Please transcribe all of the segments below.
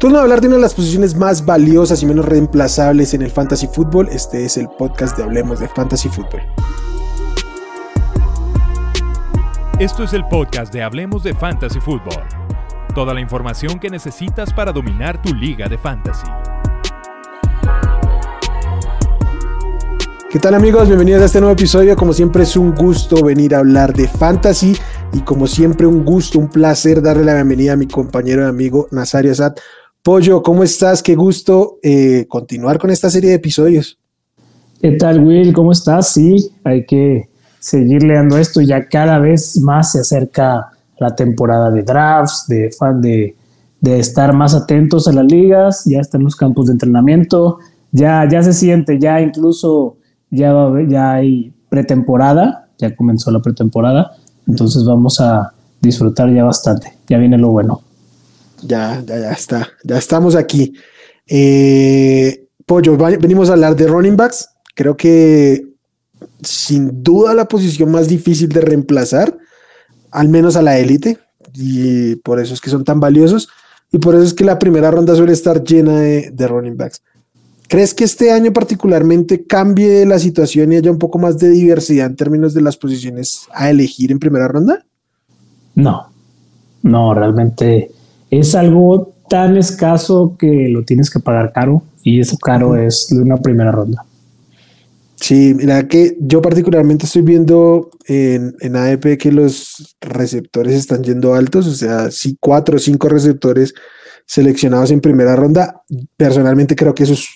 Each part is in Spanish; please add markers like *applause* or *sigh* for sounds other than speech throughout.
Turno de hablar de una de las posiciones más valiosas y menos reemplazables en el fantasy fútbol. Este es el podcast de Hablemos de Fantasy Fútbol. Esto es el podcast de Hablemos de Fantasy Fútbol. Toda la información que necesitas para dominar tu liga de fantasy. ¿Qué tal amigos? Bienvenidos a este nuevo episodio. Como siempre es un gusto venir a hablar de fantasy y como siempre un gusto, un placer darle la bienvenida a mi compañero y amigo Nazario Sat. Pollo, ¿cómo estás? Qué gusto eh, continuar con esta serie de episodios. ¿Qué tal, Will? ¿Cómo estás? Sí, hay que seguir leando esto. Ya cada vez más se acerca la temporada de drafts, de fan de, de estar más atentos a las ligas. Ya están los campos de entrenamiento. Ya, ya se siente, ya incluso ya, ya hay pretemporada. Ya comenzó la pretemporada. Entonces vamos a disfrutar ya bastante. Ya viene lo bueno. Ya, ya, ya está. Ya estamos aquí. Eh, Pollo, venimos a hablar de running backs. Creo que sin duda la posición más difícil de reemplazar, al menos a la élite, y por eso es que son tan valiosos, y por eso es que la primera ronda suele estar llena de, de running backs. ¿Crees que este año particularmente cambie la situación y haya un poco más de diversidad en términos de las posiciones a elegir en primera ronda? No, no, realmente es algo tan escaso que lo tienes que pagar caro y eso caro es de una primera ronda. Sí, mira que yo particularmente estoy viendo en, en AEP que los receptores están yendo altos, o sea, sí, cuatro o cinco receptores seleccionados en primera ronda. Personalmente creo que eso es,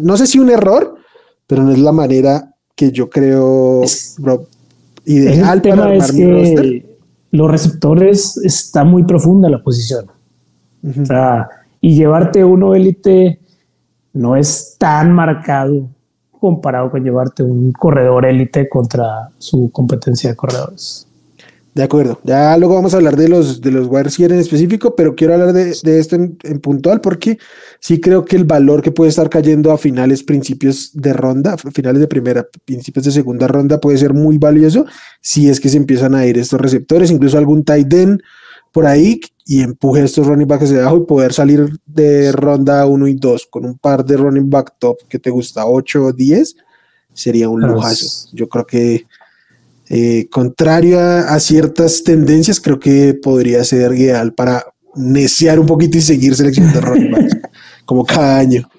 no sé si un error, pero no es la manera que yo creo ideal para armar mi roster los receptores está muy profunda la posición. O sea, y llevarte uno élite no es tan marcado comparado con llevarte un corredor élite contra su competencia de corredores. De acuerdo. Ya luego vamos a hablar de los, de los wide en específico, pero quiero hablar de, esto en, puntual porque sí creo que el valor que puede estar cayendo a finales, principios de ronda, finales de primera, principios de segunda ronda puede ser muy valioso si es que se empiezan a ir estos receptores, incluso algún tight end por ahí y empuje estos running backs hacia abajo y poder salir de ronda 1 y 2 con un par de running back top que te gusta 8 o 10 sería un lujazo. Yo creo que eh, contrario a, ciertas tendencias, creo que podría ser ideal para neciar un poquito y seguir seleccionando *laughs* running backs, como cada año.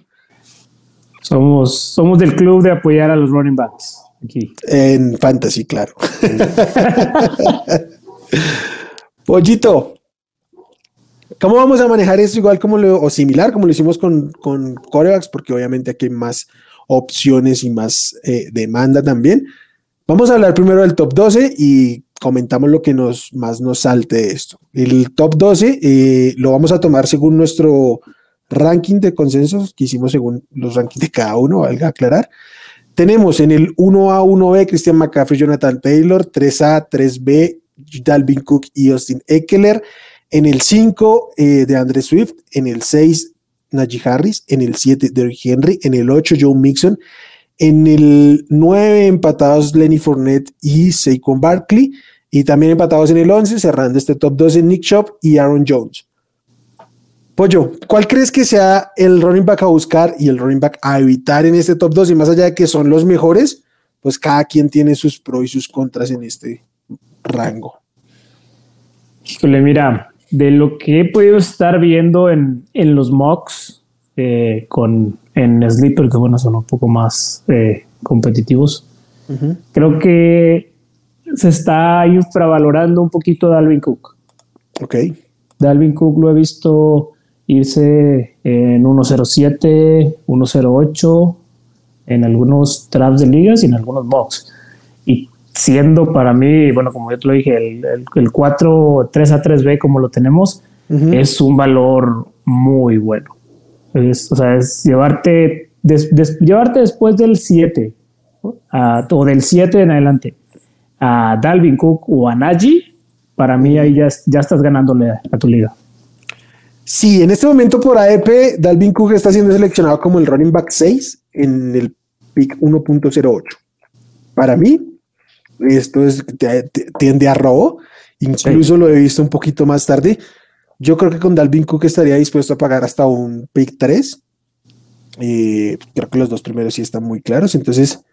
Somos, somos del club de apoyar a los running backs aquí. En fantasy, claro. *laughs* Pollito, ¿cómo vamos a manejar esto igual como lo, o similar como lo hicimos con, con corebacks? Porque obviamente aquí hay más opciones y más eh, demanda también. Vamos a hablar primero del top 12 y comentamos lo que nos, más nos salte de esto. El top 12 eh, lo vamos a tomar según nuestro ranking de consensos que hicimos según los rankings de cada uno, valga aclarar. Tenemos en el 1A, 1B Christian McCaffrey, Jonathan Taylor, 3A, 3B Dalvin Cook y Austin Eckler. En el 5 eh, de Andre Swift, en el 6 Najee Harris, en el 7 Derrick Henry, en el 8 Joe Mixon, en el 9 empatados Lenny Fournette y Saquon Barkley. Y también empatados en el 11, cerrando este top 12 Nick Chop y Aaron Jones. Pollo, ¿cuál crees que sea el running back a buscar y el running back a evitar en este top 2? Y más allá de que son los mejores, pues cada quien tiene sus pros y sus contras en este rango. Híjole, mira, de lo que he podido estar viendo en, en los mocks eh, con en Sleeper, que bueno, son un poco más eh, competitivos. Creo que se está infravalorando un poquito Dalvin Cook. Ok. Dalvin Cook lo he visto irse en 1.07, 1.08 en algunos traps de ligas y en algunos mocks. Y siendo para mí, bueno, como yo te lo dije, el, el, 4, 3 a 3B como lo tenemos, es un valor muy bueno o sea, es llevarte, llevarte después del 7 o del 7 en adelante a Dalvin Cook o a Najee, para mí ahí ya, ya estás ganándole a, tu liga. Sí, en este momento por AEP, Dalvin Cook está siendo seleccionado como el running back 6 en el pick 1.08. Para mí, esto es, tiende a robo. Incluso lo he visto un poquito más tarde Yo creo que con Dalvin Cook estaría dispuesto a pagar hasta un pick 3. Eh, creo que los dos primeros sí están muy claros. Entonces,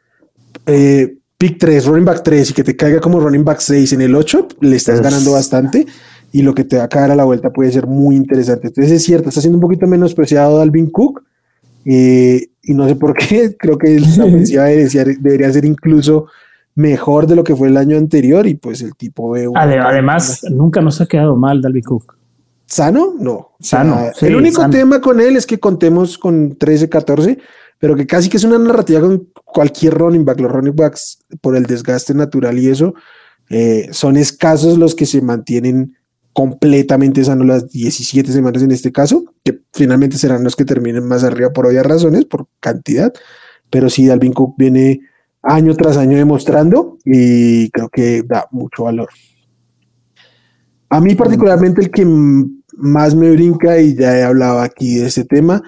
eh, pick 3, running back 3 y que te caiga como running back 6 en el 8, le estás ganando bastante y lo que te va a caer a la vuelta puede ser muy interesante. Entonces es cierto, está siendo un poquito menospreciado Dalvin Cook eh, y no sé por qué, *laughs* creo que la ofensiva *laughs* debería, ser incluso mejor de lo que fue el año anterior y pues el tipo ve... Además, nunca nos ha quedado mal Dalvin Cook. ¿Sano? No. Sano. el único tema con él es que contemos con 13, 14, pero que casi que es una narrativa con cualquier running back. Los running backs, por el desgaste natural y eso, eh, son escasos los que se mantienen completamente sanos las 17 semanas en este caso, que finalmente serán los que terminen más arriba por obvias razones, por cantidad, pero sí, Dalvin Cook viene año tras año demostrando y creo que da mucho valor. A mí particularmente el que más me brinca, y ya he hablado aquí de este tema,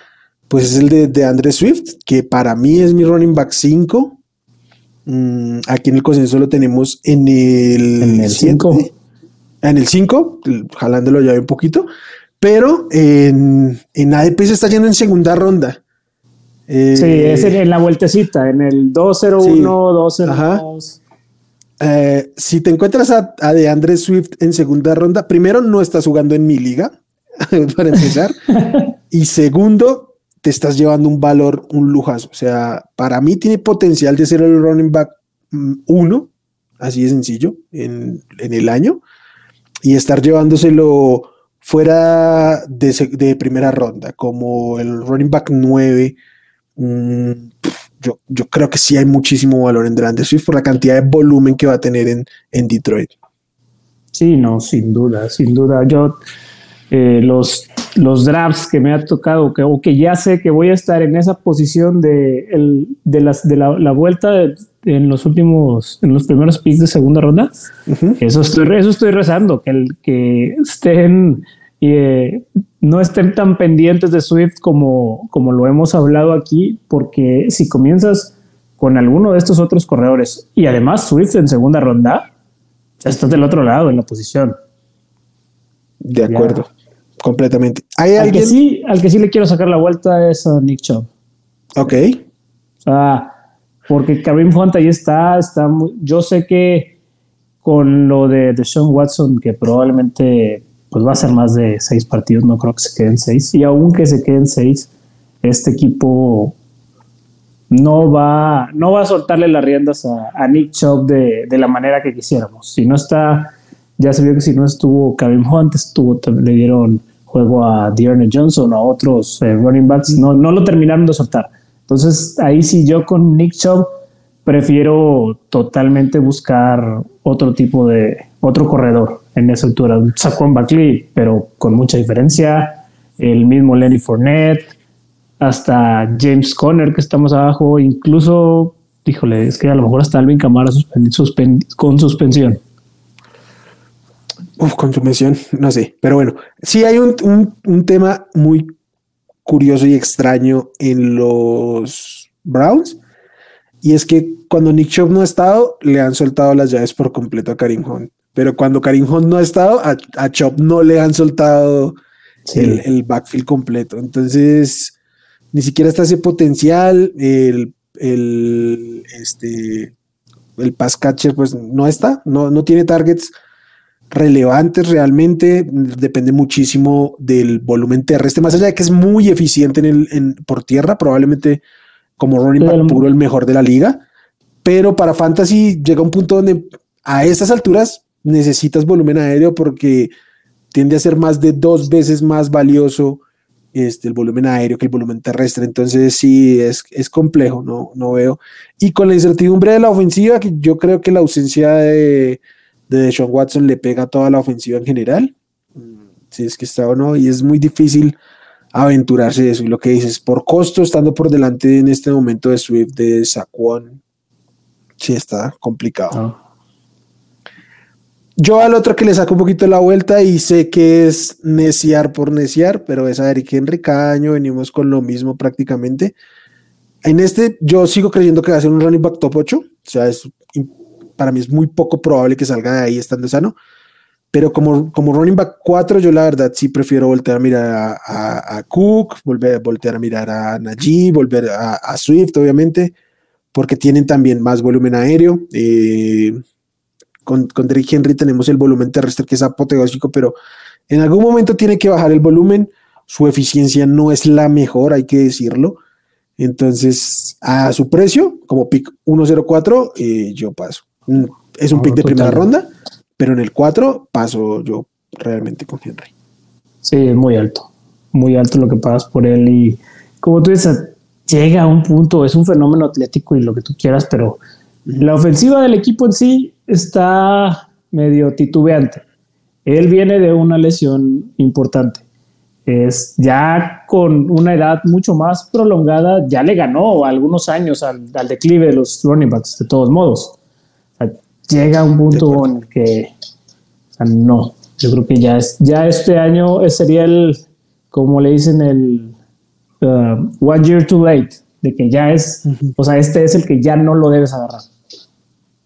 pues es el de, de Andre Swift, que para mí es mi running back 5. Mm, aquí en el consenso lo tenemos en el 5. En el 5, jalándolo ya un poquito, pero en, en ADP se está yendo en segunda ronda. sí, es en, la vueltecita, en el 201, 202. Eh, si te encuentras a, a DeAndre Swift en segunda ronda, primero no estás jugando en mi liga, *laughs* para empezar. *laughs* y segundo, te estás llevando un valor, un lujazo. O sea, para mí tiene potencial de ser el running back 1, mm, así de sencillo, en, el año, y estar llevándoselo fuera de, primera ronda, como el running back 9. Mm, yo, yo, creo que sí hay muchísimo valor en DeAndre Swift por la cantidad de volumen que va a tener en, en Detroit. Sí, no, sin duda, sin duda. Yo eh, los, los drafts que me ha tocado, que, o que ya sé que voy a estar en esa posición de, el, de, las, de la, la vuelta en los últimos, en los primeros picks de segunda ronda, eso, estoy, eso estoy rezando, que, el, que estén, eh, no estén tan pendientes de Swift como, como lo hemos hablado aquí, porque si comienzas con alguno de estos otros corredores y además Swift en segunda ronda, ya estás del otro lado en la posición. De acuerdo completamente. ¿Hay al alguien? Que sí, al que sí le quiero sacar la vuelta es a Nick Chubb. Ok. O sea, porque Karim Hunt ahí está, está yo sé que con lo de, de Sean Watson, que probablemente pues va a ser más de seis partidos, no creo que se queden seis, y aunque se queden seis, este equipo no va, no va a soltarle las riendas a, Nick Chubb de, la manera que quisiéramos. Si no está, ya se vio que si no estuvo Karim Hunt, estuvo, le dieron juego a Dearne Johnson, a otros eh, running backs, no, no lo terminaron de soltar. Entonces, ahí sí yo con Nick Chubb prefiero totalmente buscar otro tipo de, otro corredor en esa altura. Saquon Buckley, pero con mucha diferencia. El mismo Lenny Fournette, hasta James Conner, que estamos abajo. Incluso, híjole, es que a lo mejor hasta Alvin Camara con suspensión. Uf, con su mención, no sé, pero bueno, sí hay un, un, tema muy curioso y extraño en los Browns, y es que cuando Nick Chubb no ha estado, le han soltado las llaves por completo a Karim Hunt, pero cuando Karim Hunt no ha estado, a, a Chubb no le han soltado el, el, backfield completo, entonces ni siquiera está ese potencial, el, el, este, el pass catcher pues no está, no, no tiene targets relevantes realmente, depende muchísimo del volumen terrestre, más allá de que es muy eficiente en el, por tierra, probablemente como running back puro el mejor de la liga, pero para fantasy llega un punto donde a estas alturas necesitas volumen aéreo porque tiende a ser más de dos veces más valioso este, el volumen aéreo que el volumen terrestre. Entonces sí, es, es complejo, no, no veo. Y con la incertidumbre de la ofensiva, que yo creo que la ausencia de de Sean Watson le pega toda la ofensiva en general, si es que está o no, y es muy difícil aventurarse de eso. Y lo que dices, por costo, estando por delante en este momento de Swift, de Saquon, sí está complicado. Ah. Yo al otro que le saco un poquito la vuelta y sé que es neciar por neciar, pero es a Eric Henry cada año venimos con lo mismo prácticamente. En este yo sigo creyendo que va a ser un running back top 8, o sea, es para mí es muy poco probable que salga de ahí estando sano. pero como, como running back 4, yo la verdad sí prefiero voltear a mirar a, Cook, volver, voltear a mirar a Najee, volver a, Swift, obviamente, porque tienen también más volumen aéreo. Eh, con, con Henry tenemos el volumen terrestre que es apoteósico, pero en algún momento tiene que bajar el volumen. Su eficiencia no es la mejor, hay que decirlo. Entonces, a su precio, como pick 104, eh, yo paso. Mm, es un pick de primera ronda pero en el 4 paso yo realmente con Henry. Sí, es muy alto, muy alto lo que pagas por él y como tú dices, llega a un punto, es un fenómeno atlético y lo que tú quieras, pero la ofensiva del equipo en sí está medio titubeante. Él viene de una lesión importante. Es ya con una edad mucho más prolongada, ya le ganó algunos años al, al declive de los running backs, de todos modos. Llega a un punto en el que no, yo creo que ya, es, ya este año sería el, como le dicen, el uh, one year too late, de que ya es, o sea, este es el que ya no lo debes agarrar.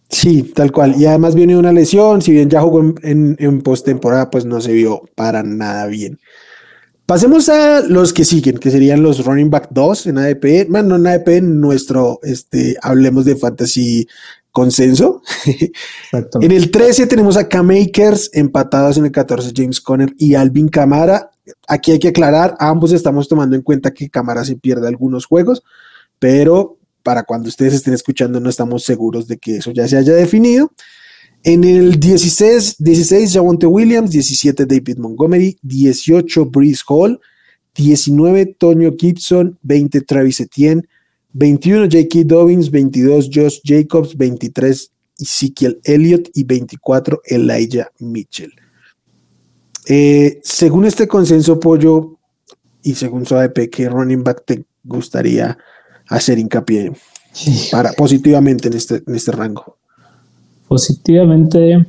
Sí, tal cual. Y además viene una lesión, si bien ya jugó en, en, en postemporada, pues no se vio para nada bien. Pasemos a los que siguen, que serían los running back 2 en ADP. Bueno, en ADP, nuestro, este, hablemos de fantasy consenso. *laughs* en el 13 tenemos a K-Makers empatados en el 14 James Conner y Alvin Camara. Aquí hay que aclarar, ambos estamos tomando en cuenta que Camara se pierde algunos juegos, pero para cuando ustedes estén escuchando no estamos seguros de que eso ya se haya definido. En el 16, 16 Javonte Williams, 17 David Montgomery, 18 Breeze Hall, 19 Tonio Gibson, 20 Travis Etienne, 21 J.K. Dobbins, 22 Josh Jacobs, 23 Ezekiel Elliott y 24 Elijah Mitchell. Eh, según este consenso, Pollo, y según su ADP, ¿qué running back te gustaría hacer hincapié para positivamente en este, en este rango? Positivamente.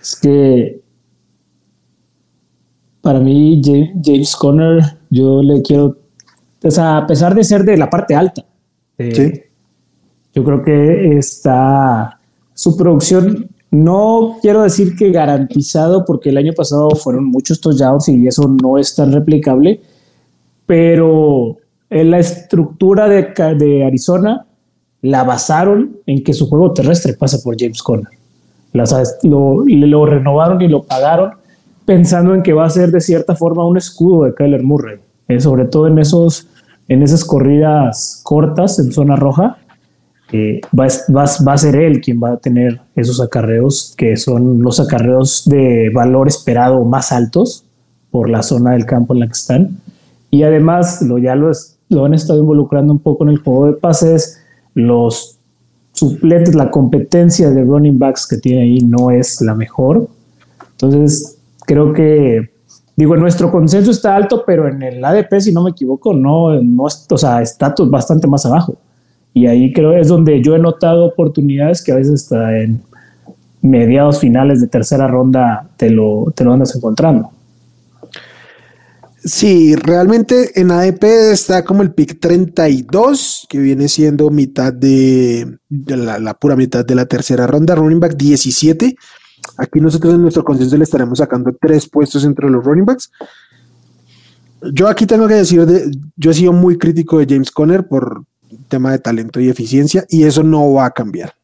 Es que para mí, James Conner, yo le quiero, o sea, a pesar de ser de la parte alta, eh, yo creo que está su producción, no quiero decir que garantizado, porque el año pasado fueron muchos touchdowns y eso no es tan replicable, pero en la estructura de, Arizona la basaron en que su juego terrestre pasa por James Conner. Lo, lo renovaron y lo pagaron pensando en que va a ser de cierta forma un escudo de Kyler Murray, eh, sobre todo en, esos, en esas corridas cortas en zona roja. Eh, va, va, a ser él quien va a tener esos acarreos, que son los acarreos de valor esperado más altos por la zona del campo en la que están. Y además, lo, ya lo, lo han estado involucrando un poco en el juego de pases, los suplentes, la competencia de running backs que tiene ahí no es la mejor. Entonces, creo que, digo, nuestro consenso está alto, pero en el ADP, si no me equivoco, no, no o sea, está bastante más abajo. Y ahí creo es donde yo he notado oportunidades que a veces está en mediados finales de tercera ronda te lo, te lo andas encontrando. Sí, realmente en ADP está como el pick 32, que viene siendo mitad de, la, la, pura mitad de la tercera ronda. Running back 17 Aquí nosotros en nuestro consenso le estaremos sacando tres puestos entre los running backs. Yo aquí tengo que decir, de, yo he sido muy crítico de James Conner por tema de talento y eficiencia y eso no va a cambiar.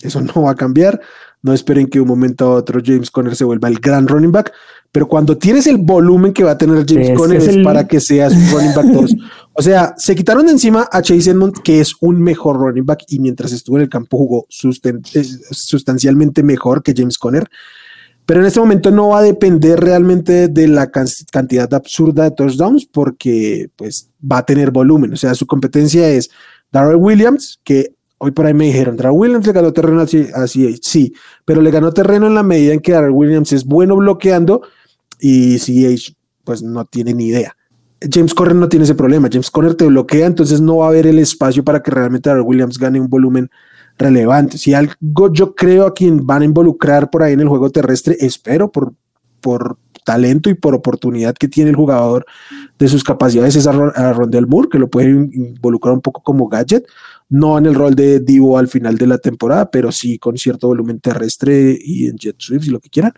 Eso no va a cambiar. No esperen que de un momento a otro James Conner se vuelva el gran running back, pero cuando tienes el volumen que va a tener James Conner es, para que seas un running back 2. *laughs* O sea, se quitaron de encima a Chase Edmond, que es un mejor running back y mientras estuvo en el campo jugó sustancialmente mejor que James Conner. Pero en este momento no va a depender realmente de la cantidad absurda de touchdowns porque pues va a tener volumen. O sea, su competencia es Darrell Williams, que hoy por ahí me dijeron, Darrell Williams le ganó terreno así, así, sí, pero le ganó terreno en la medida en que Darrell Williams es bueno bloqueando y CH pues no tiene ni idea. James Conner no tiene ese problema. James Conner te bloquea, entonces no va a haber el espacio para que realmente Darrell Williams gane un volumen relevante. Si algo yo creo a quien van a involucrar por ahí en el juego terrestre, espero por, por talento y por oportunidad que tiene el jugador de sus capacidades es a, Rondell Moore, que lo puede involucrar un poco como gadget. no en el rol de Divo al final de la temporada, pero sí con cierto volumen terrestre y en jet sweeps y lo que quieran.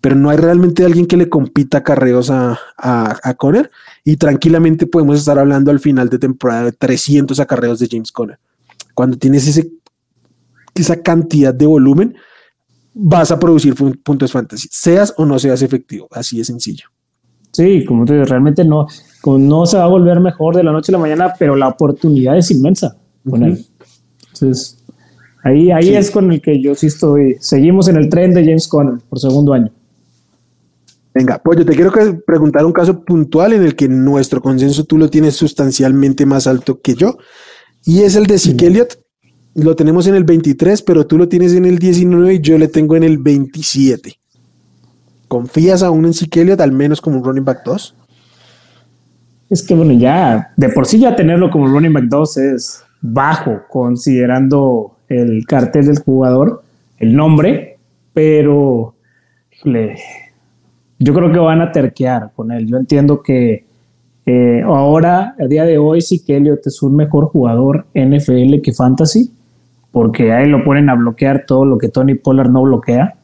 Pero no hay realmente alguien que le compita carreos a, a, a Conner y tranquilamente podemos estar hablando al final de temporada de 300 acarreos de James Conner. Cuando tienes ese, esa cantidad de volumen, vas a producir puntos fantasy, seas o no seas efectivo, así de sencillo. Sí, como tú dices, realmente no, no se va a volver mejor de la noche a la mañana, pero la oportunidad es inmensa con él. Entonces, ahí, ahí es con el que yo sí estoy. Seguimos en el tren de James Conner por segundo año. Venga, pues yo te quiero preguntar un caso puntual en el que nuestro consenso tú lo tienes sustancialmente más alto que yo, y es el de Elliott. Lo tenemos en el 23, pero tú lo tienes en el 19 y yo le tengo en el 27. ¿Confías aún en Elliott, al menos como un running back 2? Es que bueno, ya de por sí ya tenerlo como running back 2 es bajo, considerando el cartel del jugador, el nombre, pero yo creo que van a terquear con él. Yo entiendo que eh, ahora, a día de hoy, sí es un mejor jugador NFL que Fantasy, porque ahí lo ponen a bloquear todo lo que Tony Pollard no bloquea.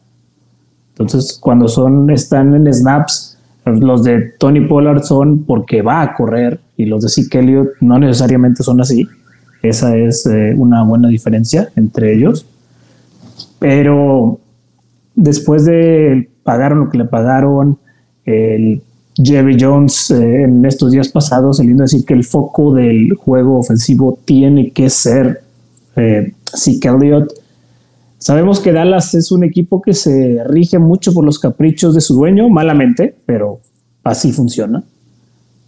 Entonces, cuando son, están en snaps, los de Tony Pollard son porque va a correr y los de Zeke Elliott no necesariamente son así. Esa es eh, una buena diferencia entre ellos. Pero después de pagar lo que le pagaron, el Jerry Jones eh, en estos días pasados saliendo a decir que el foco del juego ofensivo tiene que ser eh, Zeke Elliott. Sabemos que Dallas es un equipo que se rige mucho por los caprichos de su dueño, malamente, pero así funciona.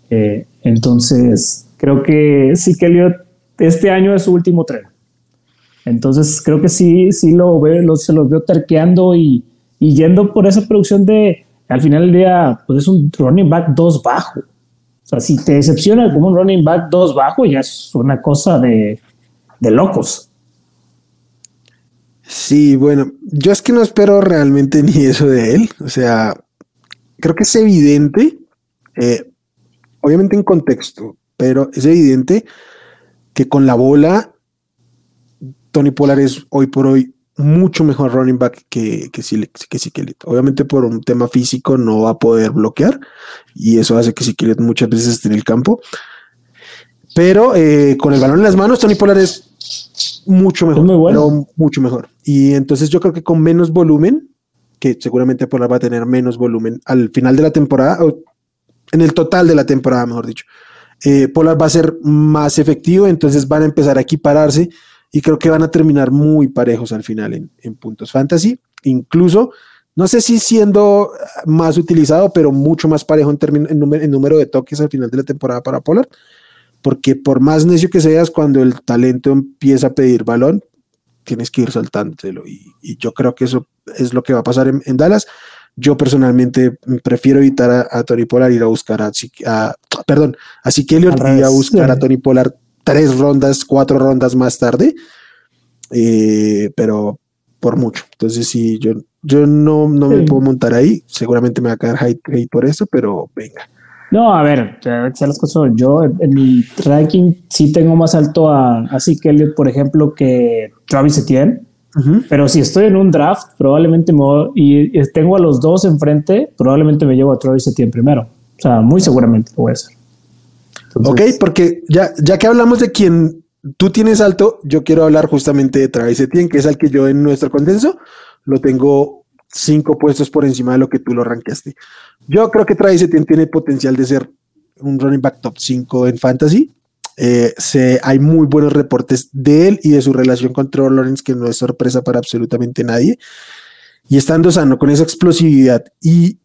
Eh, entonces, creo que Zeke Elliott este año es su último tren. Entonces, creo que sí, sí lo veo, se los veo terqueando y, y yendo por esa producción de al final del día, pues es un running back 2 bajo. O sea, si te decepciona como un running back 2 bajo, ya es una cosa de, de locos. Sí, bueno, yo es que no espero realmente ni *laughs* eso de él. O sea, creo que es evidente, eh, obviamente en contexto, pero es evidente que con la bola, Tony Pollard es hoy por hoy mucho mejor running back que, que, Obviamente por un tema físico no va a poder bloquear y eso hace que Siquelit muchas veces esté en el campo. Pero eh, con el balón en las manos, Tony Pollard es mucho mejor, mucho mejor. Y entonces yo creo que con menos volumen, que seguramente Pollard va a tener menos volumen al final de la temporada, o en el total de la temporada, mejor dicho, eh, Pollard va a ser más efectivo, entonces van a empezar a equipararse y creo que van a terminar muy parejos al final en, puntos fantasy. Incluso, no sé si siendo más utilizado, pero mucho más parejo en, en, número, de toques al final de la temporada para Pollard. Porque por más necio que seas, cuando el talento empieza a pedir balón, tienes que ir soltándolo. Y, y yo creo que eso es lo que va a pasar en, Dallas. Yo personalmente prefiero evitar a, Tony Pollard ir a buscar a, a perdón, a Elliott y a buscar a Tony Pollard tres rondas, cuatro rondas más tarde, eh, pero por mucho. Entonces, sí, yo, yo no, no me puedo montar ahí. Seguramente me va a caer hate, por eso, pero venga. No, a ver, las cosas. Yo en mi ranking sí tengo más alto a, así que por ejemplo, que Travis Etienne. Pero si estoy en un draft, probablemente me voy, y tengo a los dos enfrente, probablemente me llevo a Travis Etienne primero. O sea, muy seguramente lo voy a hacer ok, porque ya, ya que hablamos de quien tú tienes alto, yo quiero hablar justamente de Travis Etienne, que es el que yo en nuestro consenso lo tengo cinco puestos por encima de lo que tú lo rankeaste. Yo creo que Travis Etienne tiene potencial de ser un running back top 5 en fantasy. Eh, se, hay muy buenos reportes de él y de su relación con Trevor Lawrence, que no es sorpresa para absolutamente nadie. Y estando sano con esa explosividad y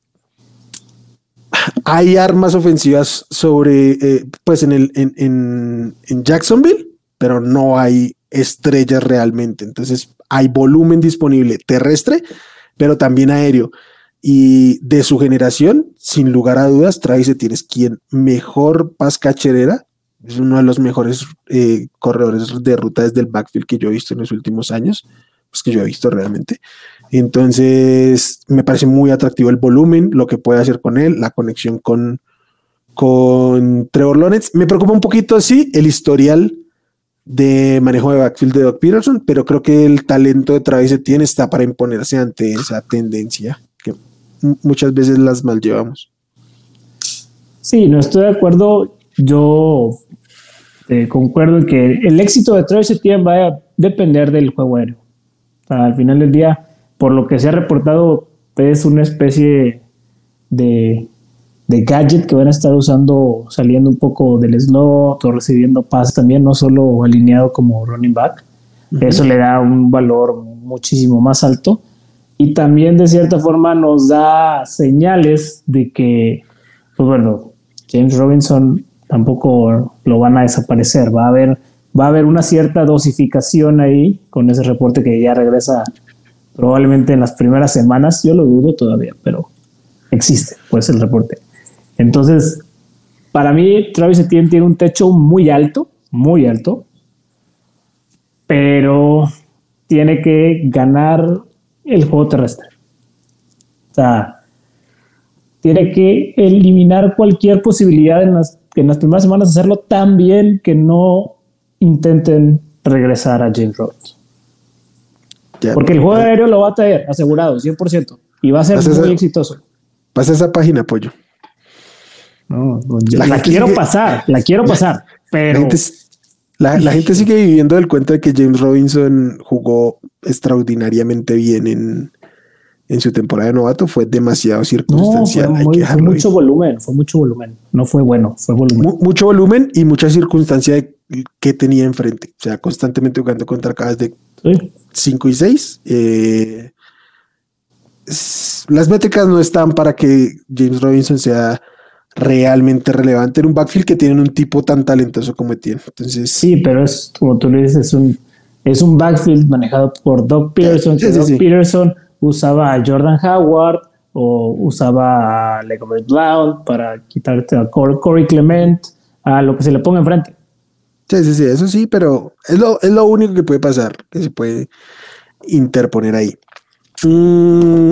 hay armas ofensivas sobre, eh, pues en, el, en, Jacksonville, pero no hay estrellas realmente. Entonces hay volumen disponible terrestre, pero también aéreo. Y de su generación, sin lugar a dudas, Travis tienes quien mejor paz cacherera, es uno de los mejores eh, corredores de ruta desde el backfield que yo he visto en los últimos años, pues que yo he visto realmente. Entonces, me parece muy atractivo el volumen, lo que puede hacer con él, la conexión con, con Trevor Lawrence. Me preocupa un poquito, sí, el historial de manejo de backfield de Doc Peterson, pero creo que el talento de Travis Etienne está para imponerse ante esa tendencia que muchas veces las mal llevamos. Sí, no estoy de acuerdo. Yo eh, concuerdo en que el éxito de Travis Etienne va a depender del juego aéreo. al final del día, por lo que se ha reportado, es una especie de de gadget que van a estar usando saliendo un poco del slot o recibiendo pases también, no solo alineado como running back. Eso le da un valor muchísimo más alto. Y también de cierta forma nos da señales de que, pues bueno, James Robinson tampoco lo van a desaparecer. Va a haber, va a haber una cierta dosificación ahí con ese reporte que ya regresa probablemente en las primeras semanas. Yo lo dudo todavía, pero existe pues el reporte. Entonces, para mí, Travis Etienne tiene un techo muy alto, muy alto, pero tiene que ganar el juego terrestre. O sea, tiene que eliminar cualquier posibilidad en las, en las primeras semanas de hacerlo tan bien que no intenten regresar a James Rhodes. Porque el juego aéreo lo va a traer, asegurado, 100%. Y va a ser muy exitoso. Pasa esa página, pollo. No, la, quiero pasar, la quiero pasar, pero... La gente, sigue viviendo del cuento de que James Robinson jugó extraordinariamente bien en, en su temporada de novato. Fue demasiado circunstancial. fue, mucho volumen, fue mucho volumen. No fue bueno, fue volumen. mucho volumen y mucha circunstancia que tenía enfrente. O sea, constantemente jugando contra cada de 5 y 6. Eh, las métricas no están para que James Robinson sea realmente relevante en un backfield que tienen un tipo tan talentoso como tiene. Entonces, sí, pero es como tú le dices, es un, es un backfield manejado por Doug Peterson. Peterson usaba a Jordan Howard o usaba a Legobert Blount para quitarte a Corey Clement, a lo que se le ponga enfrente. Sí, sí, sí, eso sí, pero es lo, es lo único que puede pasar, que se puede interponer ahí. Mm,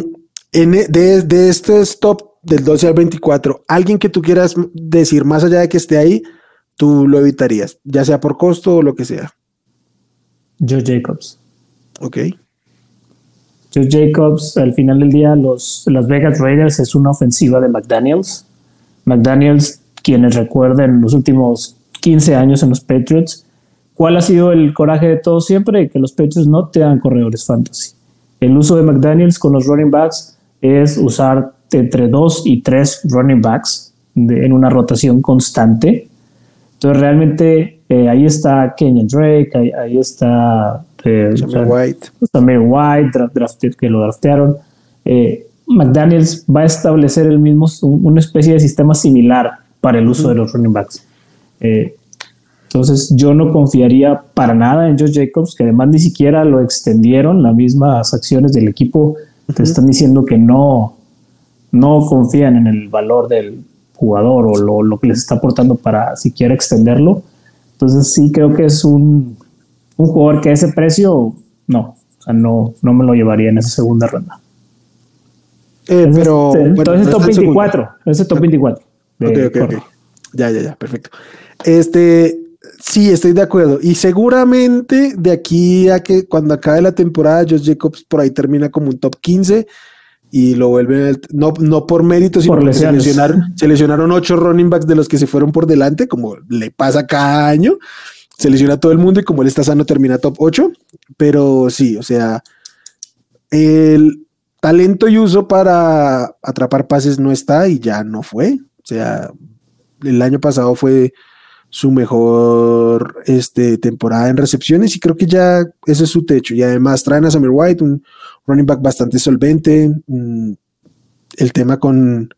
en, de, de estos top del 12 al 24, alguien que tú quieras decir más allá de que esté ahí, tú lo evitarías, ya sea por costo o lo que sea. Joe Jacobs. Ok. Joe Jacobs, al final del día, los Las Vegas Raiders es una ofensiva de McDaniels. McDaniels, quienes recuerden los últimos 15 años en los Patriots, ¿cuál ha sido el coraje de todos siempre? Que los Patriots no te dan corredores fantasy. El uso de McDaniels con los running backs es usar entre dos y tres running backs en una rotación constante. Entonces realmente eh, ahí está Kenyon Drake, ahí, está eh, White, también White que lo draftearon. Eh, McDaniels va a establecer el mismo, una especie de sistema similar para el uso de los running backs. entonces yo no confiaría para nada en Josh Jacobs, que además ni siquiera lo extendieron, las mismas acciones del equipo te están diciendo que no, no confían en el valor del jugador o lo, que les está aportando para siquiera extenderlo. Entonces sí creo que es un, un jugador que a ese precio, no, o sea, no, no me lo llevaría en esa segunda ronda. Eh, pero entonces top 24, ese top 24. Ya, ya, ya, perfecto. Este, sí, estoy de acuerdo. Y seguramente de aquí a que cuando acabe la temporada, Josh Jacobs por ahí termina como un top 15 y lo vuelven, no, no por mérito, sino por porque se lesionaron, ocho running backs de los que se fueron por delante, como le pasa cada año. Se lesiona a todo el mundo y como él está sano termina top 8. Pero sí, o sea, el talento y uso para atrapar pases no está y ya no fue. O sea, el año pasado fue su mejor este, temporada en recepciones y creo que ya ese es su techo. Y además traen a Summer White, un, running back bastante solvente. Mm, el tema con,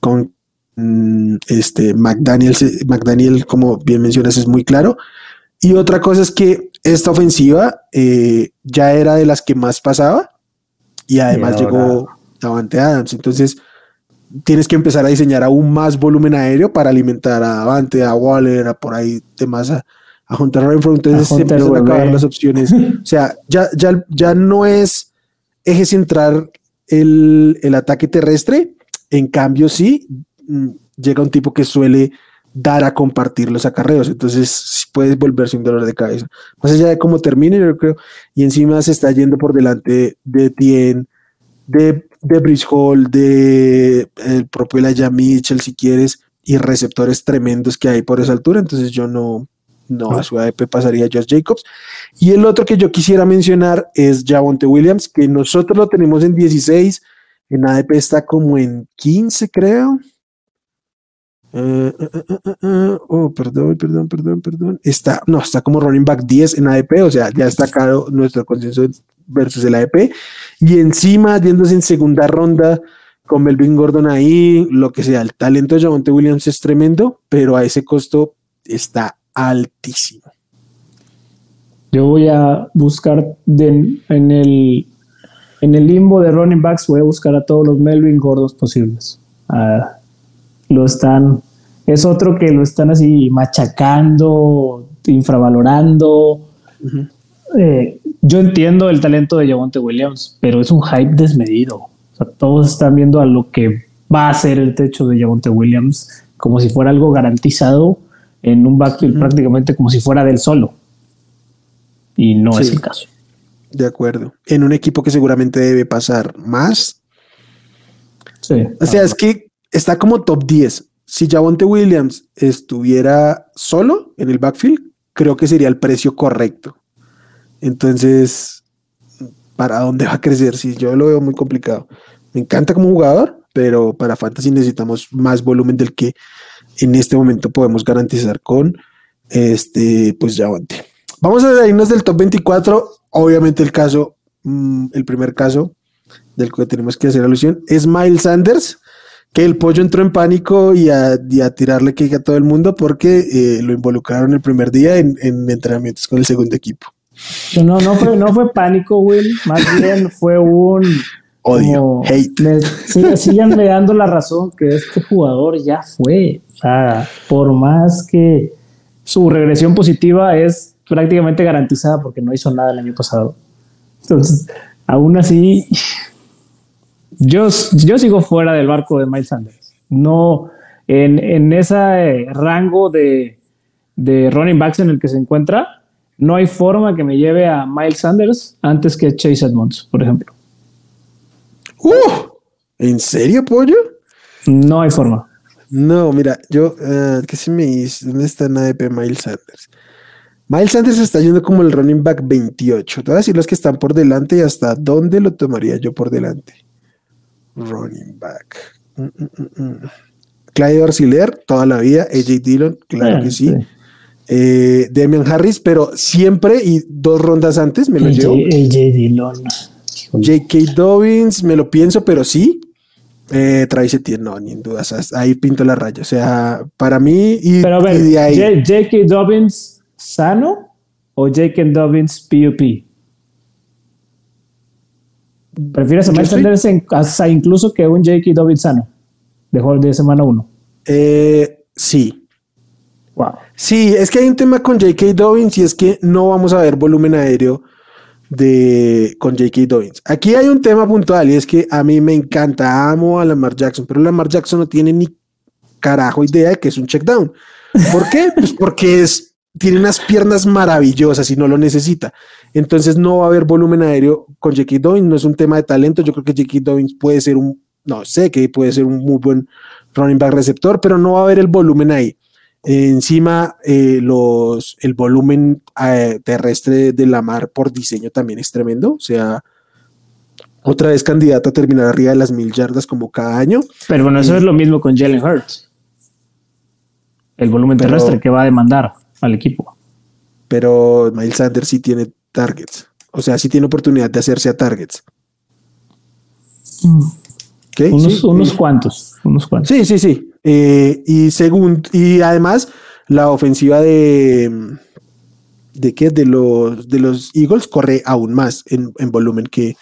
con mm, este McDaniel, McDaniel, como bien mencionas, es muy claro. Y otra cosa es que esta ofensiva eh, ya era de las que más pasaba y además llegó Davante Adams. Entonces tienes que empezar a diseñar aún más volumen aéreo para alimentar a Davante, a Waller, a por ahí temas a, a Hunter Renfro. Entonces se empiezan a acabar las opciones. *laughs* o sea, ya, ya, ya no es eje central el, el ataque terrestre. En cambio, sí, mm, llega un tipo que suele dar a compartir los acarreos. Entonces puedes volverse un dolor de cabeza. Más allá de cómo termine, yo creo, y encima se está yendo por delante de Tien, de, de Brice Hall, de el propio Elijah Mitchell, si quieres, y receptores tremendos que hay por esa altura. Entonces yo no, no, a su ADP pasaría Josh Jacobs. Y el otro que yo quisiera mencionar es Javonte Williams, que nosotros lo tenemos en 16, en ADP está como en 15, creo. Uh, uh, uh, oh, perdón, perdón, perdón, perdón. Está, no, está como running back 10 en ADP, o sea, ya está caro nuestro consenso versus el ADP. Y encima, yéndose en segunda ronda con Melvin Gordon ahí, lo que sea, el talento de Javonte Williams es tremendo, pero a ese costo está altísimo. Yo voy a buscar en, el, en el limbo de running backs, voy a buscar a todos los Melvin Gordos posibles. Ah, lo están, es otro que lo están así machacando, infravalorando. Eh, yo entiendo el talento de Javonte Williams, pero es un hype desmedido. O sea, todos están viendo a lo que va a ser el techo de Javonte Williams como si fuera algo garantizado en un backfield prácticamente como si fuera del solo. Y no es el caso. De acuerdo. En un equipo que seguramente debe pasar más. Sí. O sea, es que está como top 10. Si Javonte Williams estuviera solo en el backfield, creo que sería el precio correcto. Entonces, ¿para dónde va a crecer? Si yo lo veo muy complicado. Me encanta como jugador, pero para Fantasy necesitamos más volumen del que en este momento podemos garantizar con este, pues Javonte. Vamos a irnos del top 24. Obviamente el caso, mm, el primer caso del que tenemos que hacer alusión es Miles Sanders que el pollo entró en pánico y a, tirarle que a todo el mundo porque eh, lo involucraron el primer día en, entrenamientos con el segundo equipo. No, no fue, no fue pánico, Will. Más bien fue un odio, hate. Me, sigan dando la razón que este jugador ya fue. Sea, por más que su regresión positiva es prácticamente garantizada porque no hizo nada el año pasado. Entonces, aún así, yo, yo sigo fuera del barco de Miles Sanders. No, en, en ese rango de, de running backs en el que se encuentra, no hay forma que me lleve a Miles Sanders antes que Chase Edmonds, por ejemplo. Uh, ¿En serio, pollo? No hay forma. No, mira, yo, uh, ¿qué se me dice? ¿Dónde está en ADP Miles Sanders? Miles Sanders está yendo como el running back 28. Te voy a decir los que están por delante y hasta dónde lo tomaría yo por delante. Running back. Mm, mm, mm, Clyde Arciler, toda la vida. AJ Dillon, claro que sí. Eh, Damian Harris, pero siempre y dos rondas antes me lo llevo. AJ Dillon. J.K. Dobbins, me lo pienso, pero sí. Eh, Travis Etienne, no, ni en dudas. Ahí pinto la raya. O sea, para mí. Y, pero a ver, J.K. Dobbins sano o J.K. Dobbins PUP? ¿Prefieres a Miles Sanders hasta incluso que un J.K. Dobbins sano de, de semana 1? Eh, sí. Wow. Sí, es que hay un tema con J.K. Dobbins y es que no vamos a ver volumen aéreo de con J.K. Dobbins. Aquí hay un tema puntual y es que a mí me encanta, amo a Lamar Jackson, pero Lamar Jackson no tiene ni carajo idea de que es un check down. ¿Por qué? *laughs* pues porque es tiene unas piernas maravillosas y no lo necesita. Entonces no va a haber volumen aéreo con J.K. Dobbins, no es un tema de talento. Yo creo que J.K. Dobbins puede ser un, no sé, que puede ser un muy buen running back receptor, pero no va a haber el volumen ahí. Encima, eh, los, el volumen eh, terrestre de la mar por diseño también es tremendo. O sea, otra vez candidato a terminar arriba de las mil yardas como cada año. Pero bueno, eso es lo mismo con Jalen Hurts. El volumen terrestre que va a demandar al equipo. Pero Miles Sanders sí tiene targets. O sea, sí tiene oportunidad de hacerse a targets. Mm. Unos, cuantos, unos cuantos. Sí, sí, sí. Eh, y según, y además, la ofensiva de de que de los de los Eagles corre aún más en, volumen que,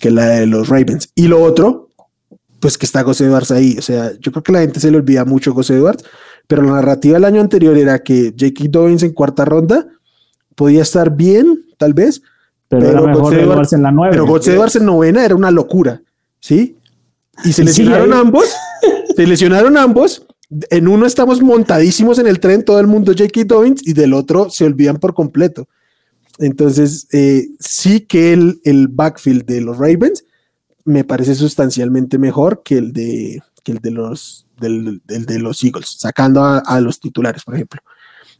que, la de los Ravens. Y lo otro, pues que está José Edwards ahí. O sea, yo creo que la gente se le olvida mucho José Edwards, pero la narrativa del año anterior era que J.K. Dobbins en cuarta ronda podía estar bien, tal vez, pero, era mejor Edwards en la nueve. Pero Edwards en novena era una locura, ¿sí? Y se lesionaron ambos, se lesionaron ambos, en uno estamos montadísimos en el tren, todo el mundo J.K. Dobbins, y del otro se olvidan por completo. Entonces, eh, sí que el, el, backfield de los Ravens me parece sustancialmente mejor que el de, que el de, los, del, de los Eagles, sacando a, los titulares, por ejemplo.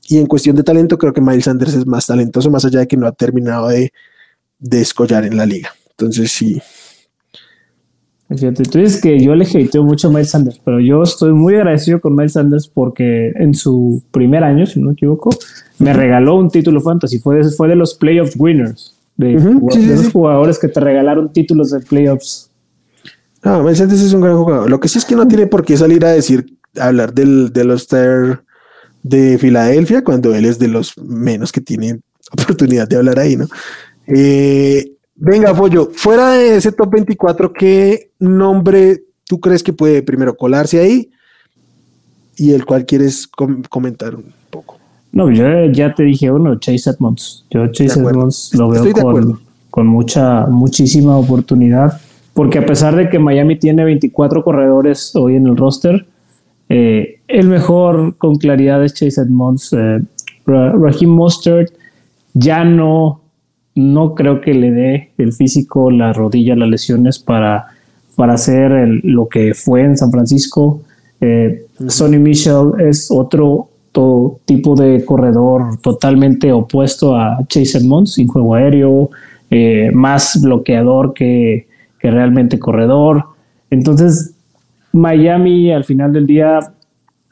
Y en cuestión de talento, creo que Miles Sanders es más talentoso, más allá de que no ha terminado de, de escollar en la liga. Entonces, sí, Fíjate, tú dices que yo le hateo mucho a Miles Sanders, pero yo estoy muy agradecido con Miles Sanders porque en su primer año, si no me equivoco, me regaló un título fantasy. Fue de, fue de los playoffs winners, de, los jugadores que te regalaron títulos de playoffs. Ah, Miles Sanders es un gran jugador. Lo que sí es que no tiene por qué salir a decir, hablar del, de los ter de Filadelfia cuando él es de los menos que tienen oportunidad de hablar ahí, ¿no? Eh, Venga, Pollo, fuera de ese top 24, ¿qué nombre tú crees que puede primero colarse ahí y el cual quieres comentar un poco? No, yo ya te dije uno, Chase Edmonds. Yo Chase Edmonds lo veo con, con, mucha, muchísima oportunidad, porque a pesar de que Miami tiene 24 corredores hoy en el roster, eh, el mejor con claridad es Chase Edmonds. Eh, Raheem Mostert ya no no creo que le dé el físico, la rodilla, las lesiones para, para hacer lo que fue en San Francisco. Eh, Sonny Michel es otro tipo de corredor totalmente opuesto a Chase Edmonds, sin juego aéreo, eh, más bloqueador que, realmente corredor. Entonces, Miami al final del día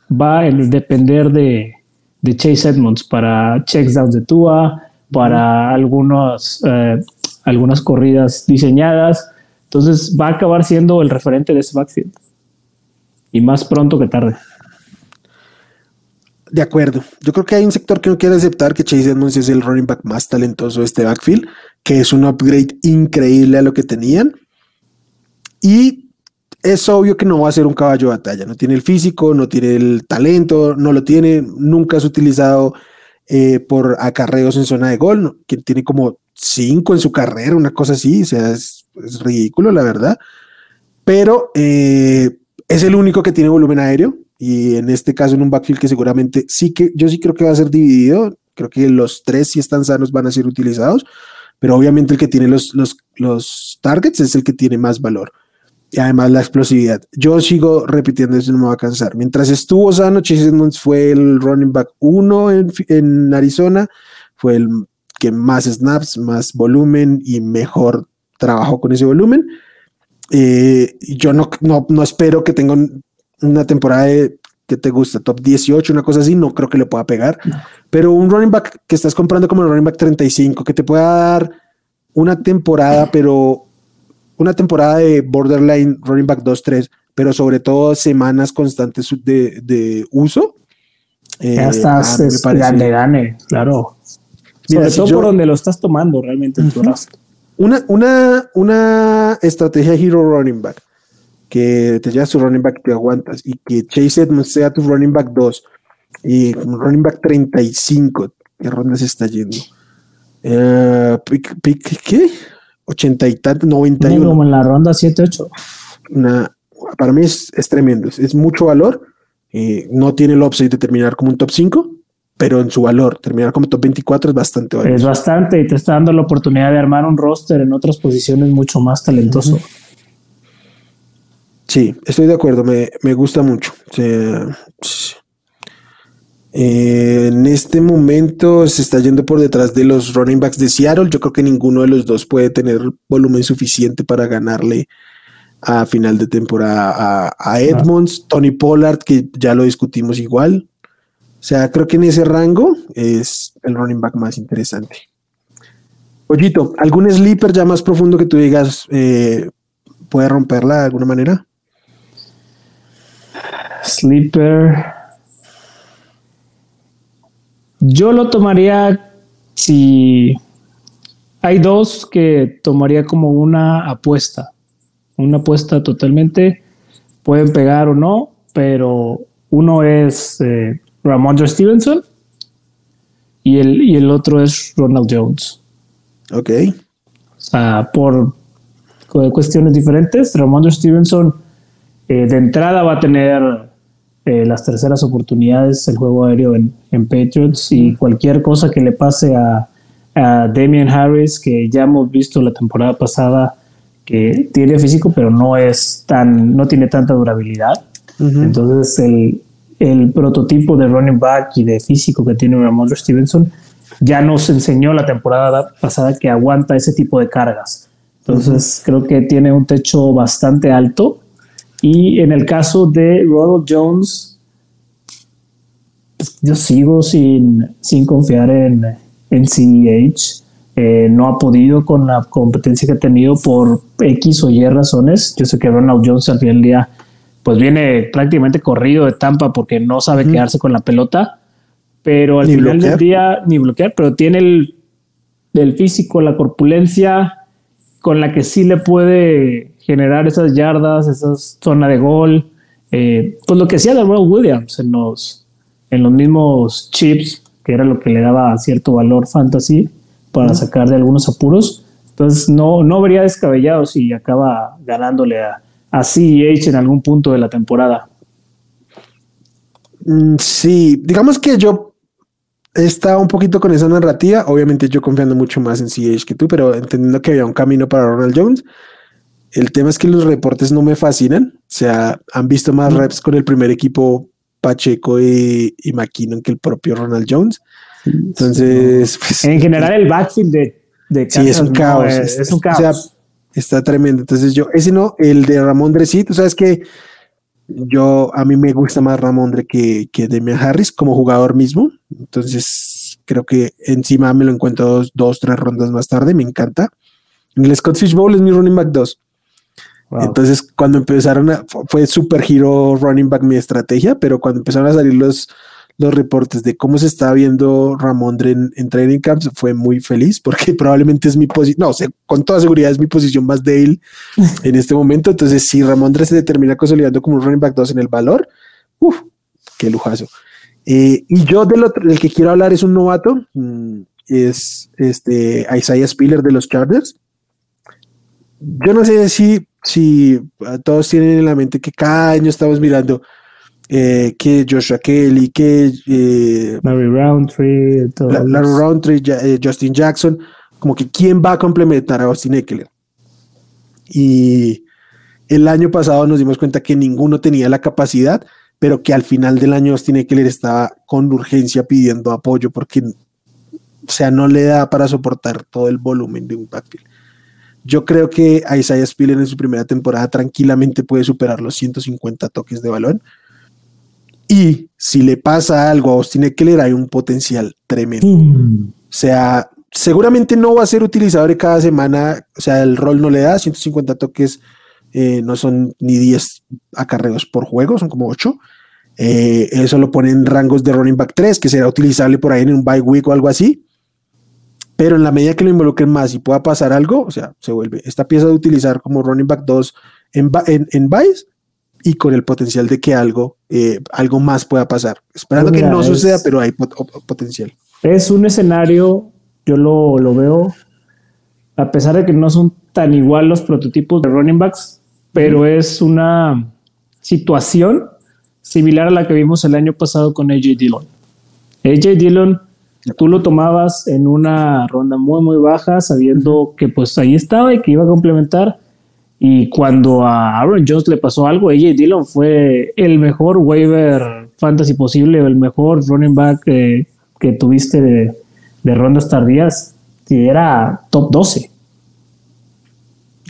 va a depender de, de Chase Edmonds para checks down de Tua, para algunos, eh, algunas corridas diseñadas. Entonces va a acabar siendo el referente de ese backfield. Y más pronto que tarde. De acuerdo. Yo creo que hay un sector que no quiere aceptar que Chase Edmonds es el running back más talentoso de este backfield, que es un upgrade increíble a lo que tenían. Y es obvio que no va a ser un caballo de batalla. No tiene el físico, no tiene el talento, no lo tiene. Nunca has utilizado eh, por acarreos en zona de gol, que tiene como cinco en su carrera, una cosa así, o sea, es, ridículo, la verdad. Pero eh, es el único que tiene volumen aéreo y en este caso en un backfield que seguramente sí que yo sí creo que va a ser dividido. Creo que los tres, si están sanos, van a ser utilizados, pero obviamente el que tiene los, los, los targets es el que tiene más valor y además la explosividad. Yo sigo repitiendo eso, no me va a cansar. Mientras estuvo sano, Chase Edmonds fue el running back uno en, Arizona, fue el que más snaps, más volumen y mejor trabajó con ese volumen. Eh, yo no, no, no, espero que tenga una temporada que te gusta, top 18, una cosa así, no creo que le pueda pegar. Pero un running back que estás comprando como el running back 35, que te pueda dar una temporada, pero una temporada de borderline running back 2-3, pero sobre todo semanas constantes de, uso. Eh, ya estás, ah, me gane, claro. sobre todo por donde lo estás tomando realmente en tu Una, una, una estrategia hero running back que te llevas tu running back te aguantas y que Chase Edmonds sea tu running back 2 y running back 35, ¿qué ronda se está yendo? Eh, ¿Qué? 80 y tanto, 91. Como en la ronda 7-8. Para mí es, es tremendo, es, mucho valor. Eh, no tiene el upside de terminar como un top 5, pero en su valor, terminar como top 24 es bastante valioso. Es bastante y te está dando la oportunidad de armar un roster en otras posiciones mucho más talentoso. Sí, estoy de acuerdo, me, me gusta mucho. Eh, en este momento se está yendo por detrás de los running backs de Seattle. Yo creo que ninguno de los dos puede tener volumen suficiente para ganarle a final de temporada a, Edmonds, Tony Pollard, que ya lo discutimos igual. O sea, creo que en ese rango es el running back más interesante. Ollito, ¿algún sleeper ya más profundo que tú digas eh, puede romperla de alguna manera? Sleeper. Yo lo tomaría si hay dos que tomaría como una apuesta, una apuesta totalmente, pueden pegar o no, pero uno es eh, Ramondre Stevenson y el, y el otro es Ronald Jones. Ok. O sea, por cuestiones diferentes, Ramondre Stevenson eh, de entrada va a tener eh, las terceras oportunidades, el juego aéreo en, en Patriots y cualquier cosa que le pase a, a Damian Harris, que ya hemos visto la temporada pasada que tiene físico, pero no es tan, no tiene tanta durabilidad. Entonces, el, el, prototipo de running back y de físico que tiene Ramondre Stevenson ya nos enseñó la temporada pasada que aguanta ese tipo de cargas. Entonces, creo que tiene un techo bastante alto. Y en el caso de Ronald Jones, pues, yo sigo sin, sin confiar en, en CEH. Eh, no ha podido con la competencia que ha tenido por X o Y razones. Yo sé que Ronald Jones al final del día pues viene prácticamente corrido de Tampa porque no sabe quedarse con la pelota, pero al final del día ni bloquear, pero tiene el, el, físico, la corpulencia con la que sí le puede generar esas yardas, esa zona de gol. Eh, pues lo que hacía de Ronald Williams en los, en los mismos chips, que era lo que le daba cierto valor fantasy para sacar de algunos apuros. Entonces no, no vería descabellado si acaba ganándole a, a CEH en algún punto de la temporada. Mm, sí, digamos que yo estaba un poquito con esa narrativa, obviamente yo confiando mucho más en CH que tú, pero entendiendo que había un camino para Ronald Jones. El tema es que los reportes no me fascinan, o sea, han visto más reps con el primer equipo Pacheco y, y McKinnon que el propio Ronald Jones. Entonces, pues, en general el backfield de, de sí, es un caos. Es, un caos. está tremendo. Entonces yo, ese no, el de Ramón Dre, tú sabes que yo, a mí me gusta más Ramón Dre que, que Demian Harris como jugador mismo. Entonces creo que encima me lo encuentro dos, dos tres rondas más tarde, me encanta. En el Scott Fish Bowl es mi running back 2. Entonces, cuando empezaron a, fue super giro running back mi estrategia, pero cuando empezaron a salir los, los reportes de cómo se está viendo Ramondre en, en training camps, fue muy feliz porque *laughs* probablemente es mi posición, no, sé, con toda seguridad es mi posición más débil *laughs* en este momento. Entonces, si Ramondre se determina consolidando como un running back 2 en el valor, uff, qué lujazo. Eh, y yo del otro, del que quiero hablar es un novato, mm, es este Isaiah Spiller de los Chargers. Yo no sé si, si todos tienen en la mente que cada año estamos mirando eh, que Joshua Kelly, que eh, Larry Roundtree, Larry Roundtree, eh, Justin Jackson, como que quién va a complementar a Austin Eckler. Y el año pasado nos dimos cuenta que ninguno tenía la capacidad, pero que al final del año Austin Eckler estaba con urgencia pidiendo apoyo porque, o sea, no le da para soportar todo el volumen de un backfield. Yo creo que Isaiah Spiller en su primera temporada tranquilamente puede superar los 150 toques de balón y si le pasa algo a Austin Eckler, hay un potencial tremendo. Mm. O sea, seguramente no va a ser utilizador cada semana. O sea, el rol no le da 150 toques, eh, no son ni 10 acarreos por juego, son como 8. Eh, eso lo pone en rangos de running back 3, que será utilizable por ahí en un bye week o algo así. Pero en la medida que lo involucren más y pueda pasar algo, o sea, se vuelve esta pieza de utilizar como running back 2 en, en, en buys y con el potencial de que algo, eh, algo más pueda pasar. Esperando que no suceda, pero hay potencial. Es un escenario, yo lo, lo, veo, a pesar de que no son tan igual los prototipos de running backs, pero es una situación similar a la que vimos el año pasado con AJ Dillon. AJ Dillon, tú lo tomabas en una ronda muy, muy baja, sabiendo que pues ahí estaba y que iba a complementar. Y cuando a Aaron Jones le pasó algo, AJ Dillon fue el mejor waiver fantasy posible, el mejor running back que tuviste de, de, rondas tardías, que era top 12.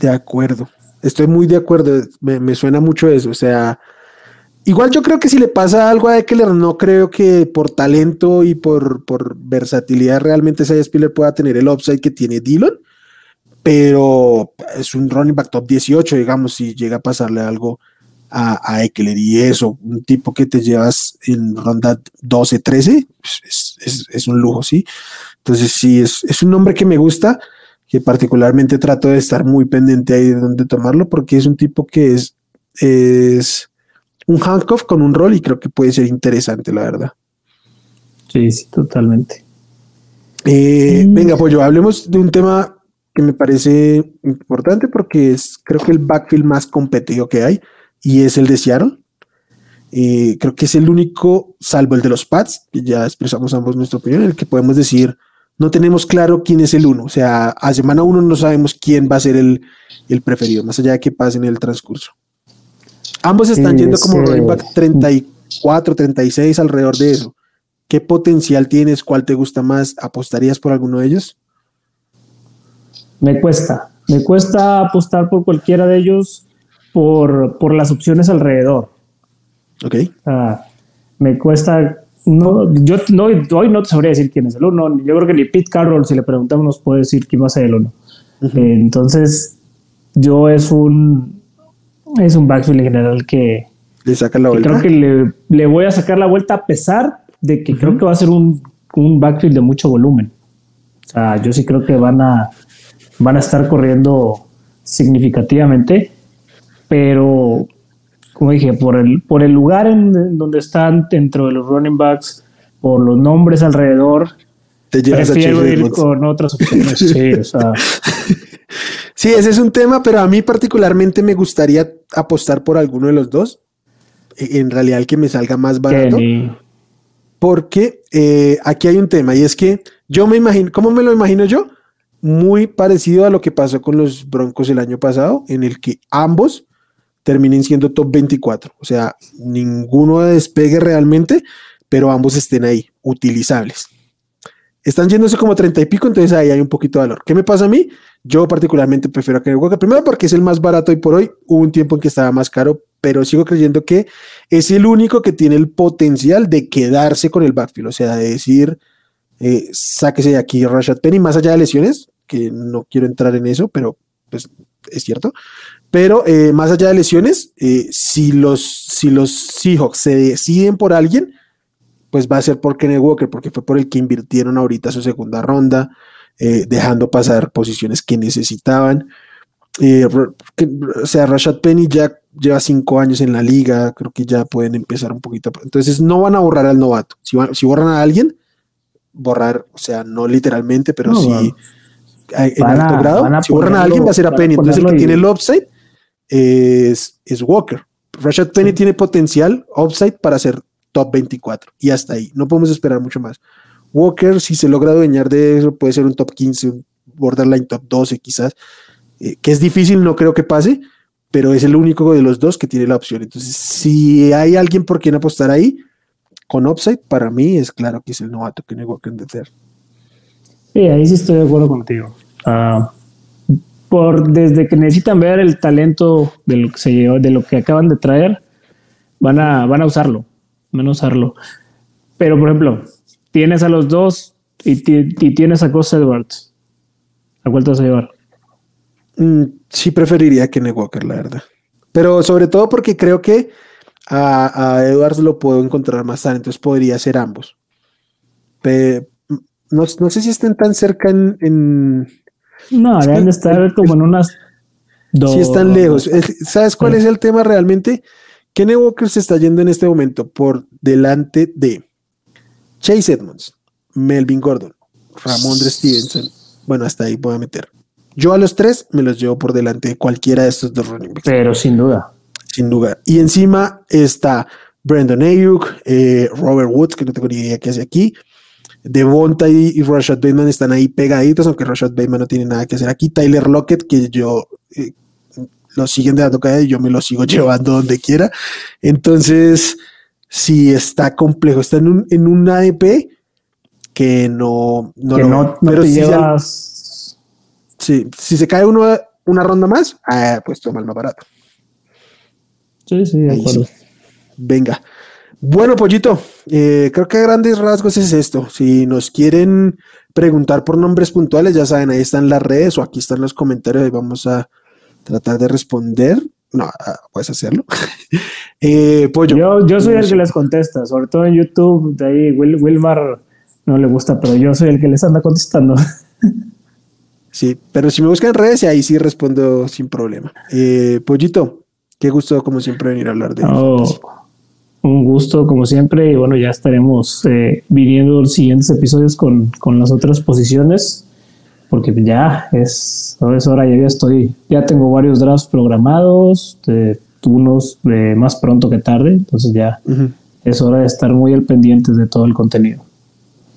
De acuerdo, estoy muy de acuerdo, me, suena mucho eso, o sea, igual yo creo que si le pasa algo a Eckler, no creo que por talento y por, por versatilidad realmente Isaiah Spiller pueda tener el upside que tiene Dillon pero es un running back top 18, digamos, si llega a pasarle algo a, a Eckler y eso, un tipo que te llevas en ronda 12, 13, pues, es, un lujo, ¿sí? Entonces, sí, es, un nombre que me gusta, que particularmente trato de estar muy pendiente ahí de dónde tomarlo, porque es un tipo que es, es un handcuff con un rol y creo que puede ser interesante, la verdad. Sí, sí, totalmente. Eh, venga, pues yo hablemos de un tema que me parece importante porque es creo que el backfield más competido que hay y es el de Seattle. Eh, creo que es el único, salvo el de los Pats, que ya expresamos ambos nuestra opinión, en el que podemos decir, no tenemos claro quién es el uno. O sea, a semana uno no sabemos quién va a ser el, el preferido, más allá de que pase en el transcurso. Ambos están yendo como running back 34, 36, alrededor de eso. ¿Qué potencial tienes? ¿Cuál te gusta más? ¿Apostarías por alguno de ellos? Me cuesta. Me cuesta apostar por cualquiera de ellos por, por las opciones alrededor. Ok. me cuesta. No, yo no, hoy no te sabría decir quién es el uno. Yo creo que ni Pete Carroll, si le preguntamos, nos puede decir quién va a ser el uno. entonces, yo es un es un backfield en general que le saca la vuelta. Creo que le, le, voy a sacar la vuelta a pesar de que creo que va a ser un, un, backfield de mucho volumen. O sea, yo sí creo que van a, van a estar corriendo significativamente, pero como dije, por el, por el lugar en donde están dentro de los running backs, por los nombres alrededor, te prefiero ir con otras opciones. *laughs* sí, o sea. *laughs* sí, ese es un tema, pero a mí particularmente me gustaría apostar por alguno de los dos. E, en realidad, el que me salga más barato. Porque eh, aquí hay un tema y es que yo me imagino, ¿cómo me lo imagino yo? Muy parecido a lo que pasó con los Broncos el año pasado, en el que ambos terminen siendo top 24. O sea, ninguno despegue realmente, pero ambos estén ahí, utilizables. Están yéndose como 30 y pico, entonces ahí hay un poquito de valor. ¿Qué me pasa a mí? Yo particularmente prefiero a Kenny Walker, primero porque es el más barato hoy por hoy, hubo un tiempo en que estaba más caro, pero sigo creyendo que es el único que tiene el potencial de quedarse con el backfield, o sea, de decir, eh, sáquese de aquí Rashad Penny, más allá de lesiones, que no quiero entrar en eso, pero pues es cierto. Pero eh, más allá de lesiones, eh, si, los, si los Seahawks se deciden por alguien, pues va a ser por Kenny Walker, porque fue por el que invirtieron ahorita su segunda ronda, eh, dejando pasar posiciones que necesitaban. o sea, Rashad Penny ya lleva cinco años en la liga, creo que ya pueden empezar un poquito. Entonces no van a borrar al novato. Si, si borran a alguien, borrar, o sea, no literalmente, pero sí en alto grado. Si borran a alguien, va a ser a Penny. Entonces el que tiene el upside es, es Walker. Rashad Penny tiene potencial upside para ser top 24 y hasta ahí. No podemos esperar mucho más. Walker, si se logra adueñar de eso, puede ser un top 15, un borderline top 12 quizás, eh, que es difícil, no creo que pase, pero es el único de los dos que tiene la opción. Entonces, si hay alguien por quien apostar ahí, con upside, para mí es claro que es el novato que no Walker de. Sí, ahí sí estoy de acuerdo contigo. Ah, por desde que necesitan ver el talento de lo que se de lo que acaban de traer, van a, van a usarlo, van a usarlo. Pero, por ejemplo, tienes a los dos y, tienes a Gus Edwards. ¿A cuál te vas a llevar? Mm, sí, preferiría que Walker, la verdad. Pero sobre todo porque creo que a, Edwards lo puedo encontrar más tarde, entonces podría ser ambos. no, sé si estén tan cerca en no, deben de estar como en unas dos. Si están lejos. ¿Sabes cuál es el tema realmente? Kenny Walker se está yendo en este momento por delante de Chase Edmonds, Melvin Gordon, Ramondre Stevenson. Bueno, hasta ahí voy a meter. Yo a los tres me los llevo por delante de cualquiera de estos dos running backs. Pero sin duda. Sin duda. Y encima está Brandon Ayuk, eh, Robert Woods, que no tengo ni idea qué hace aquí, Devonta y, y Rashad Bateman están ahí pegaditos, aunque Rashad Bateman no tiene nada que hacer aquí. Tyler Lockett, que yo eh, lo siguen de la toca y yo me lo sigo *laughs* llevando donde quiera. Entonces, si está complejo, está en un, en un ADP que no, no lo pero si llevas. sí, si se cae uno una ronda más, ah, pues toma el más barato. Sí, sí, de acuerdo. Venga. Bueno, Pollito, eh, creo que a grandes rasgos es esto. Si nos quieren preguntar por nombres puntuales, ya saben, ahí están las redes o aquí están los comentarios y vamos a tratar de responder. No, ah, puedes hacerlo. *laughs* eh, Pollo. Yo, soy el que les contesta, sobre todo en YouTube. De ahí Wilmar no le gusta, pero yo soy el que les anda contestando. *laughs* sí, pero si me buscan en redes, ahí sí respondo sin problema. Eh, Pollito, qué gusto, como siempre, venir a hablar de. Oh un gusto como siempre y bueno, ya estaremos eh, viniendo los siguientes episodios con, las otras posiciones porque ya es, es hora, ya, estoy, ya tengo varios drafts programados, oportunos de más pronto que tarde, entonces ya es hora de estar muy al pendiente de todo el contenido.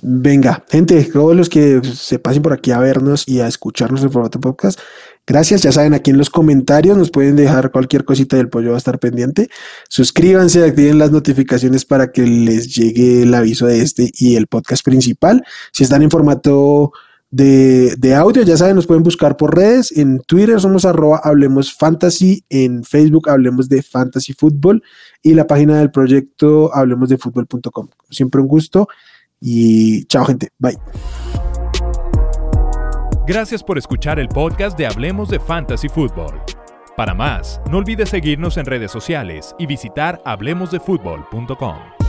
Venga, gente, todos los que se pasen por aquí a vernos y a escucharnos en formato podcast, gracias. Ya saben, aquí en los comentarios nos pueden dejar cualquier cosita del pollo va a estar pendiente. Suscríbanse, activen las notificaciones para que les llegue el aviso de este y el podcast principal. Si están en formato de, de, audio, ya saben, nos pueden buscar por redes. En Twitter somos arroba Hablemos Fantasy, en Facebook Hablemos de Fantasy Fútbol y la página del proyecto hablemos de fútbol.com. Siempre un gusto y chao gente, bye. Gracias por escuchar el podcast de Hablemos de Fantasy Football. Para más, no olvides seguirnos en redes sociales y visitar hablemosdefutbol.com.